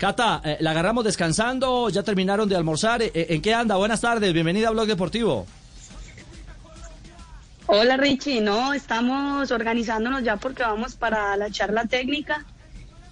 Cata, eh, la agarramos descansando, ya terminaron de almorzar. Eh, ¿En qué anda? Buenas tardes, bienvenida a Blog Deportivo. Hola Richie, no, estamos organizándonos ya porque vamos para la charla técnica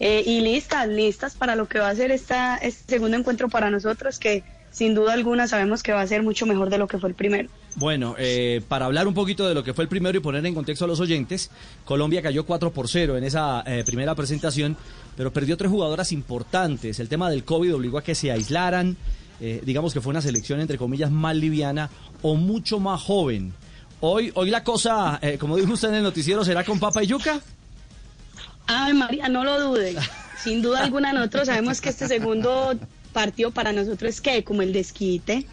eh, y listas, listas para lo que va a ser esta, este segundo encuentro para nosotros que sin duda alguna sabemos que va a ser mucho mejor de lo que fue el primero. Bueno, eh, para hablar un poquito de lo que fue el primero y poner en contexto a los oyentes, Colombia cayó 4 por 0 en esa eh, primera presentación, pero perdió tres jugadoras importantes. El tema del COVID obligó a que se aislaran, eh, digamos que fue una selección entre comillas más liviana o mucho más joven. Hoy, hoy la cosa, eh, como dijo usted en el noticiero, será con papa y yuca. Ay María, no lo dude. Sin duda alguna nosotros sabemos que este segundo partido para nosotros es que como el desquite.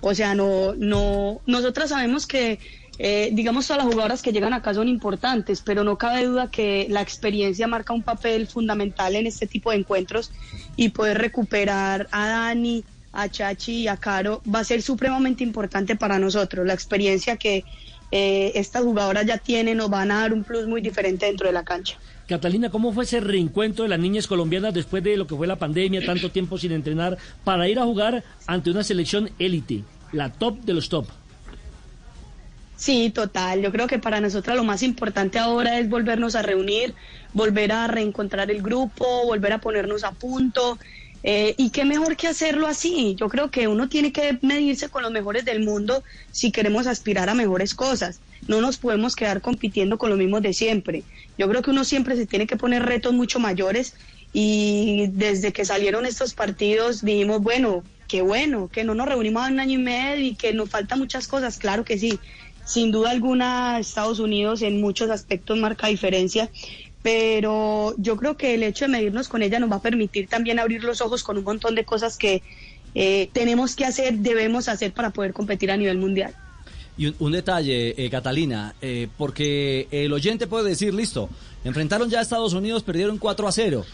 O sea, no, no, nosotros sabemos que, eh, digamos, todas las jugadoras que llegan acá son importantes, pero no cabe duda que la experiencia marca un papel fundamental en este tipo de encuentros y poder recuperar a Dani, a Chachi y a Caro va a ser supremamente importante para nosotros. La experiencia que eh, estas jugadoras ya tienen nos van a dar un plus muy diferente dentro de la cancha. Catalina, ¿cómo fue ese reencuentro de las niñas colombianas después de lo que fue la pandemia, tanto tiempo sin entrenar, para ir a jugar ante una selección élite, la top de los top? Sí, total. Yo creo que para nosotras lo más importante ahora es volvernos a reunir, volver a reencontrar el grupo, volver a ponernos a punto. Eh, y qué mejor que hacerlo así. Yo creo que uno tiene que medirse con los mejores del mundo si queremos aspirar a mejores cosas. No nos podemos quedar compitiendo con los mismos de siempre. Yo creo que uno siempre se tiene que poner retos mucho mayores y desde que salieron estos partidos dijimos, bueno, qué bueno, que no nos reunimos en un año y medio y que nos faltan muchas cosas, claro que sí. Sin duda alguna, Estados Unidos en muchos aspectos marca diferencia, pero yo creo que el hecho de medirnos con ella nos va a permitir también abrir los ojos con un montón de cosas que eh, tenemos que hacer, debemos hacer para poder competir a nivel mundial. Y un, un detalle, eh, Catalina, eh, porque el oyente puede decir, listo, enfrentaron ya a Estados Unidos, perdieron 4 a 0,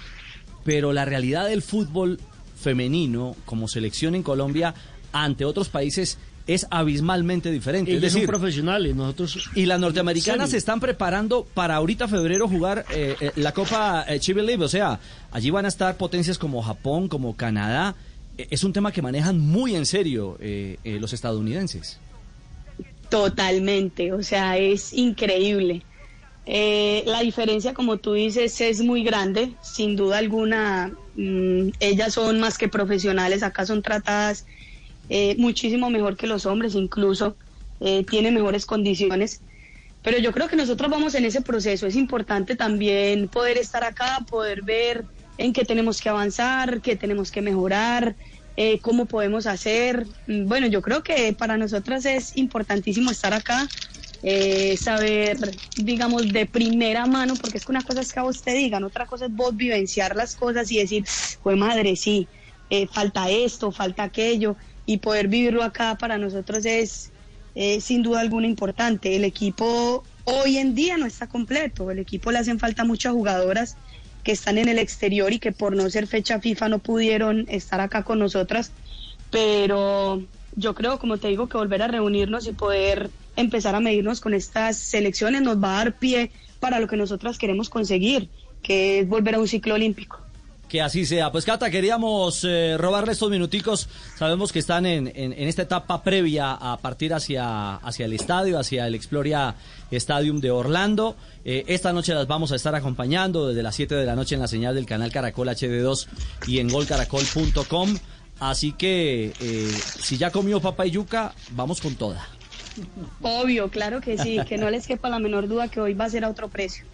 pero la realidad del fútbol femenino como selección en Colombia ante otros países es abismalmente diferente. Ellos es decir, son profesionales, nosotros... y las norteamericanas ¿En se están preparando para ahorita febrero jugar eh, eh, la Copa eh, Chibi League, o sea, allí van a estar potencias como Japón, como Canadá. Eh, es un tema que manejan muy en serio eh, eh, los estadounidenses. Totalmente, o sea, es increíble. Eh, la diferencia, como tú dices, es muy grande, sin duda alguna. mm, ellas son más que profesionales, acá son tratadas eh, muchísimo mejor que los hombres, incluso eh, tienen mejores condiciones. Pero yo creo que nosotros vamos en ese proceso. Es importante también poder estar acá, poder ver en qué tenemos que avanzar, qué tenemos que mejorar, eh, cómo podemos hacer. Mm, Bueno, yo creo que para nosotras es importantísimo estar acá, eh, saber, digamos, de primera mano, porque es que una cosa es que a vos te digan, otra cosa es vos vivenciar las cosas y decir, pues madre, sí, eh, falta esto, falta aquello, y poder vivirlo acá para nosotros es eh, sin duda alguna importante. El equipo hoy en día no está completo, el equipo le hacen falta muchas jugadoras que están en el exterior y que por no ser fecha FIFA no pudieron estar acá con nosotras, pero yo creo, como te digo, que volver a reunirnos y poder empezar a medirnos con estas selecciones nos va a dar pie para lo que nosotras queremos conseguir, que es volver a un ciclo olímpico. Que así sea. Pues Cata, queríamos eh, robarle estos minuticos. Sabemos que están en, en- esta etapa previa a partir hacia, hacia el estadio, hacia el Exploria Stadium de Orlando. Eh, esta noche las vamos a estar acompañando desde las 7 de la noche en la señal del canal Caracol HD2 y en golcaracol.com. Así que eh, si ya comió papa y yuca, vamos con toda. Obvio, claro que sí, que no les quepa la menor duda que hoy va a ser a otro precio.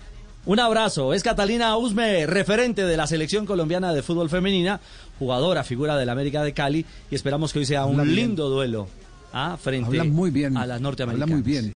Un abrazo. Es Catalina Usme, referente de la selección colombiana de fútbol femenina, jugadora, figura del América de Cali, y esperamos que hoy sea un Habla bien. lindo duelo ah, frente Habla muy bien. a las norteamericanas. Habla muy bien.